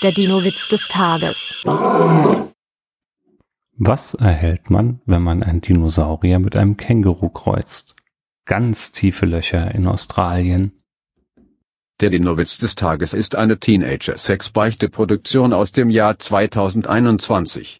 Der Dino-Witz des Tages. Was erhält man, wenn man einen Dinosaurier mit einem Känguru kreuzt? Ganz tiefe Löcher in Australien. Der Dino-Witz des Tages ist eine Teenager-Sex-Beichte-Produktion aus dem Jahr 2021.